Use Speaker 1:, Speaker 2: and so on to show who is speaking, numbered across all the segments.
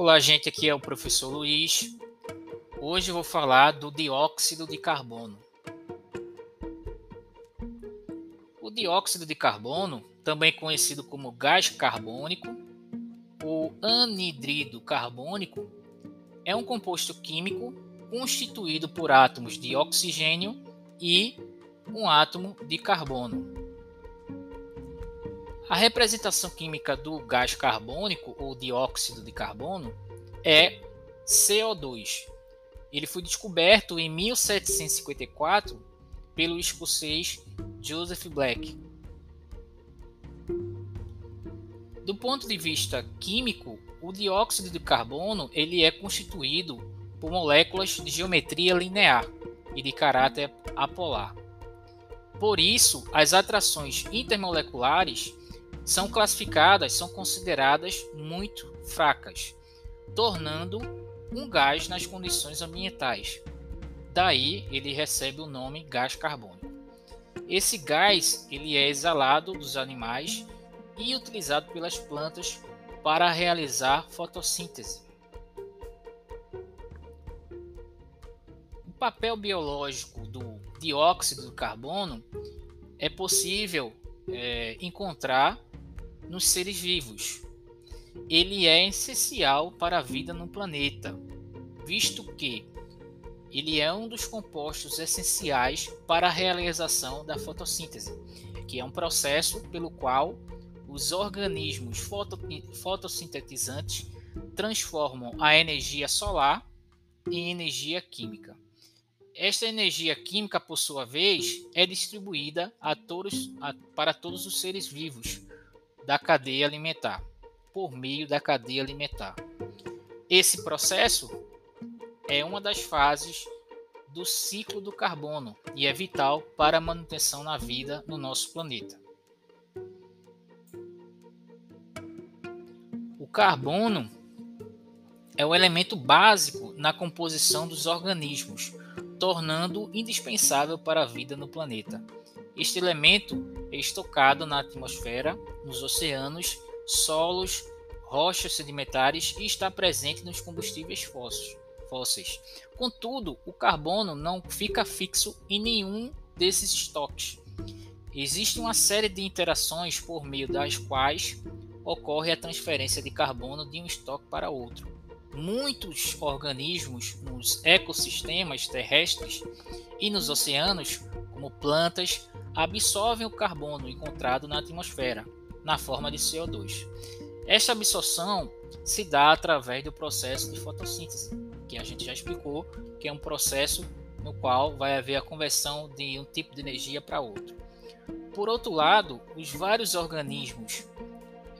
Speaker 1: Olá, gente. Aqui é o professor Luiz. Hoje vou falar do dióxido de carbono. O dióxido de carbono, também conhecido como gás carbônico ou anidrido carbônico, é um composto químico constituído por átomos de oxigênio e um átomo de carbono. A representação química do gás carbônico ou dióxido de carbono é CO2. Ele foi descoberto em 1754 pelo escocês Joseph Black. Do ponto de vista químico, o dióxido de carbono ele é constituído por moléculas de geometria linear e de caráter apolar. Por isso, as atrações intermoleculares são classificadas, são consideradas muito fracas, tornando um gás nas condições ambientais. Daí ele recebe o nome gás carbônico. Esse gás ele é exalado dos animais e utilizado pelas plantas para realizar fotossíntese. O papel biológico do dióxido de carbono é possível é, encontrar nos seres vivos. Ele é essencial para a vida no planeta, visto que ele é um dos compostos essenciais para a realização da fotossíntese, que é um processo pelo qual os organismos fotossintetizantes transformam a energia solar em energia química. Esta energia química, por sua vez, é distribuída a todos, a, para todos os seres vivos, da cadeia alimentar, por meio da cadeia alimentar. Esse processo é uma das fases do ciclo do carbono e é vital para a manutenção na vida no nosso planeta. O carbono é o elemento básico na composição dos organismos, tornando indispensável para a vida no planeta. Este elemento estocado na atmosfera, nos oceanos, solos, rochas sedimentares e está presente nos combustíveis fósseis. Contudo, o carbono não fica fixo em nenhum desses estoques. Existe uma série de interações por meio das quais ocorre a transferência de carbono de um estoque para outro. Muitos organismos nos ecossistemas terrestres e nos oceanos, como plantas, absorvem o carbono encontrado na atmosfera, na forma de CO2. Esta absorção se dá através do processo de fotossíntese, que a gente já explicou, que é um processo no qual vai haver a conversão de um tipo de energia para outro. Por outro lado, os vários organismos,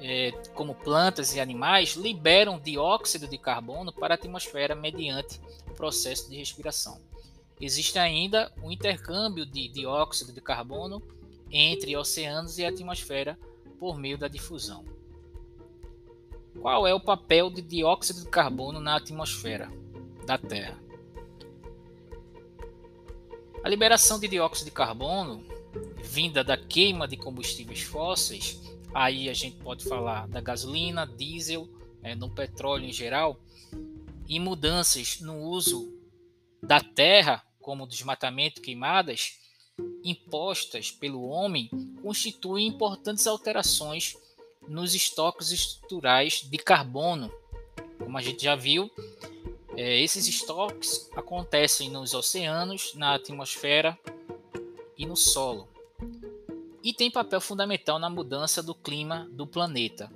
Speaker 1: é, como plantas e animais, liberam dióxido de carbono para a atmosfera mediante o processo de respiração. Existe ainda o intercâmbio de dióxido de carbono entre oceanos e atmosfera por meio da difusão. Qual é o papel de dióxido de carbono na atmosfera da Terra? A liberação de dióxido de carbono, vinda da queima de combustíveis fósseis, aí a gente pode falar da gasolina, diesel, é, no petróleo em geral, e mudanças no uso da terra como desmatamento e queimadas, impostas pelo homem, constituem importantes alterações nos estoques estruturais de carbono. Como a gente já viu, é, esses estoques acontecem nos oceanos, na atmosfera e no solo. E tem papel fundamental na mudança do clima do planeta.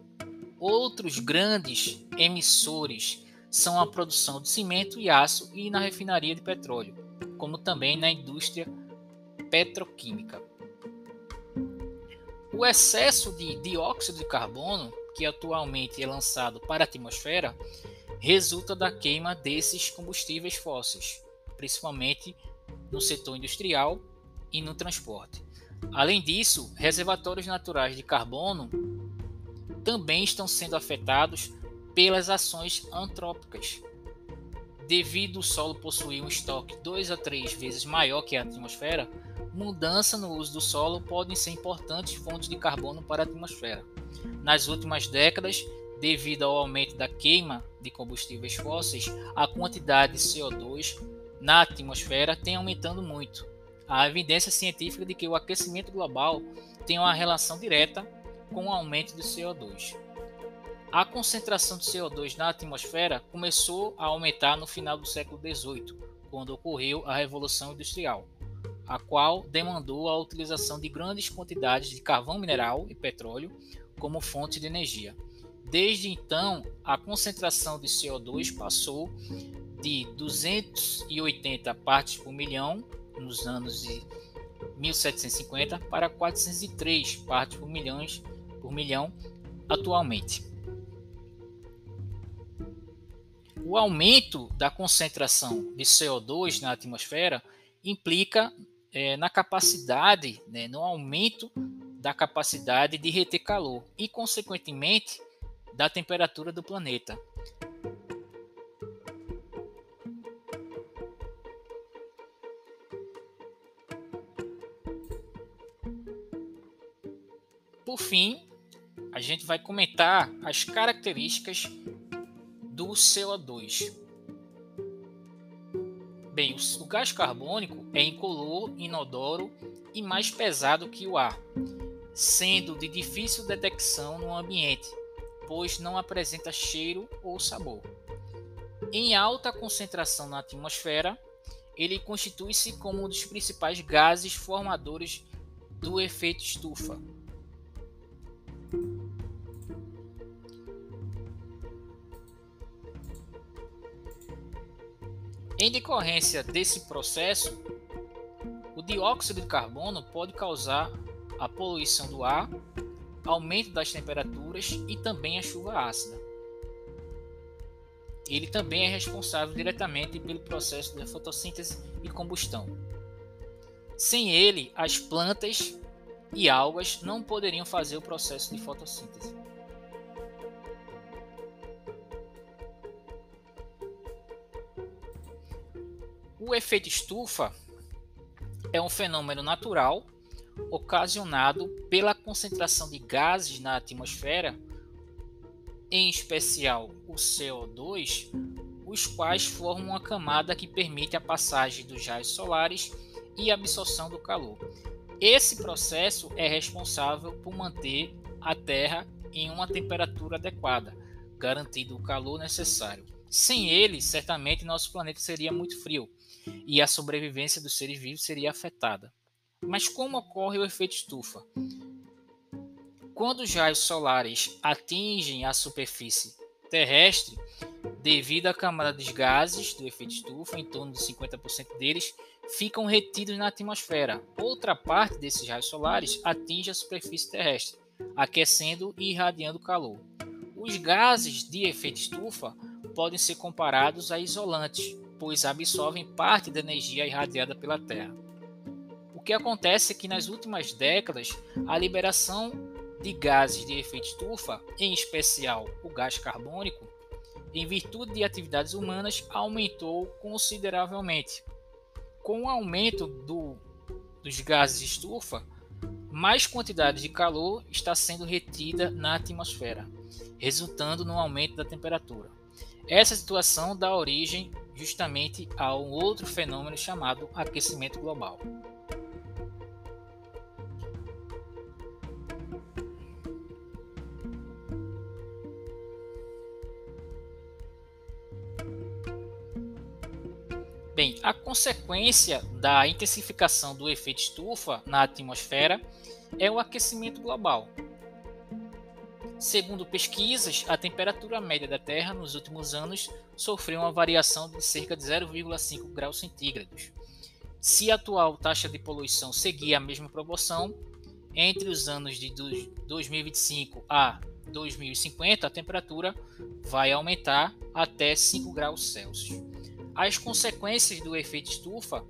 Speaker 1: Outros grandes emissores são a produção de cimento e aço e na refinaria de petróleo como também na indústria petroquímica. O excesso de dióxido de carbono, que atualmente é lançado para a atmosfera, resulta da queima desses combustíveis fósseis, principalmente no setor industrial e no transporte. Além disso, reservatórios naturais de carbono também estão sendo afetados pelas ações antrópicas, devido o solo possuir um estoque 2 a 3 vezes maior que a atmosfera, mudança no uso do solo podem ser importantes fontes de carbono para a atmosfera. Nas últimas décadas, devido ao aumento da queima de combustíveis fósseis, a quantidade de CO2 na atmosfera tem aumentando muito. Há evidência científica de que o aquecimento global tem uma relação direta com o aumento do CO2. A concentração de CO2 na atmosfera começou a aumentar no final do século XVIII, quando ocorreu a Revolução Industrial, a qual demandou a utilização de grandes quantidades de carvão mineral e petróleo como fonte de energia. Desde então, a concentração de CO2 passou de 280 partes por milhão nos anos de 1750 para 403 partes por, milhões, por milhão atualmente. O aumento da concentração de CO2 na atmosfera implica é, na capacidade, né, no aumento da capacidade de reter calor e, consequentemente, da temperatura do planeta. Por fim, a gente vai comentar as características do CO2. Bem, o gás carbônico é incolor, inodoro e mais pesado que o ar, sendo de difícil detecção no ambiente, pois não apresenta cheiro ou sabor. Em alta concentração na atmosfera, ele constitui-se como um dos principais gases formadores do efeito estufa. Em decorrência desse processo, o dióxido de carbono pode causar a poluição do ar, aumento das temperaturas e também a chuva ácida. Ele também é responsável diretamente pelo processo de fotossíntese e combustão. Sem ele, as plantas e algas não poderiam fazer o processo de fotossíntese. O efeito estufa é um fenômeno natural ocasionado pela concentração de gases na atmosfera, em especial o CO2, os quais formam uma camada que permite a passagem dos raios solares e a absorção do calor. Esse processo é responsável por manter a Terra em uma temperatura adequada, garantindo o calor necessário. Sem ele, certamente nosso planeta seria muito frio e a sobrevivência dos seres vivos seria afetada. Mas como ocorre o efeito estufa? Quando os raios solares atingem a superfície terrestre, devido à camada dos gases do efeito estufa, em torno de 50% deles ficam retidos na atmosfera. Outra parte desses raios solares atinge a superfície terrestre, aquecendo e irradiando calor. Os gases de efeito estufa podem ser comparados a isolantes, pois absorvem parte da energia irradiada pela Terra. O que acontece é que nas últimas décadas, a liberação de gases de efeito estufa, em especial o gás carbônico, em virtude de atividades humanas, aumentou consideravelmente. Com o aumento do, dos gases estufa, mais quantidade de calor está sendo retida na atmosfera, resultando no aumento da temperatura. Essa situação dá origem justamente a um outro fenômeno chamado aquecimento global. Bem, a consequência da intensificação do efeito estufa na atmosfera é o aquecimento global, Segundo pesquisas, a temperatura média da Terra nos últimos anos sofreu uma variação de cerca de 0,5 graus centígrados. Se a atual taxa de poluição seguir a mesma proporção, entre os anos de 2025 a 2050, a temperatura vai aumentar até 5 graus Celsius. As consequências do efeito estufa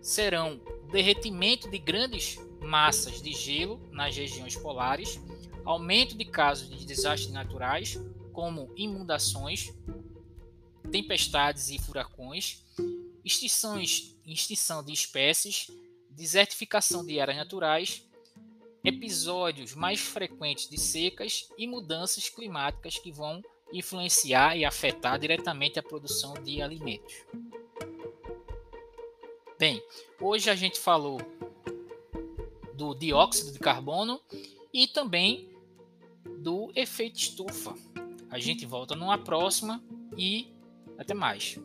Speaker 1: serão o derretimento de grandes massas de gelo nas regiões polares, aumento de casos de desastres naturais, como inundações, tempestades e furacões, extinções, extinção de espécies, desertificação de áreas naturais, episódios mais frequentes de secas e mudanças climáticas que vão influenciar e afetar diretamente a produção de alimentos. Bem, hoje a gente falou do dióxido de carbono e também do efeito estufa. A gente volta numa próxima e até mais.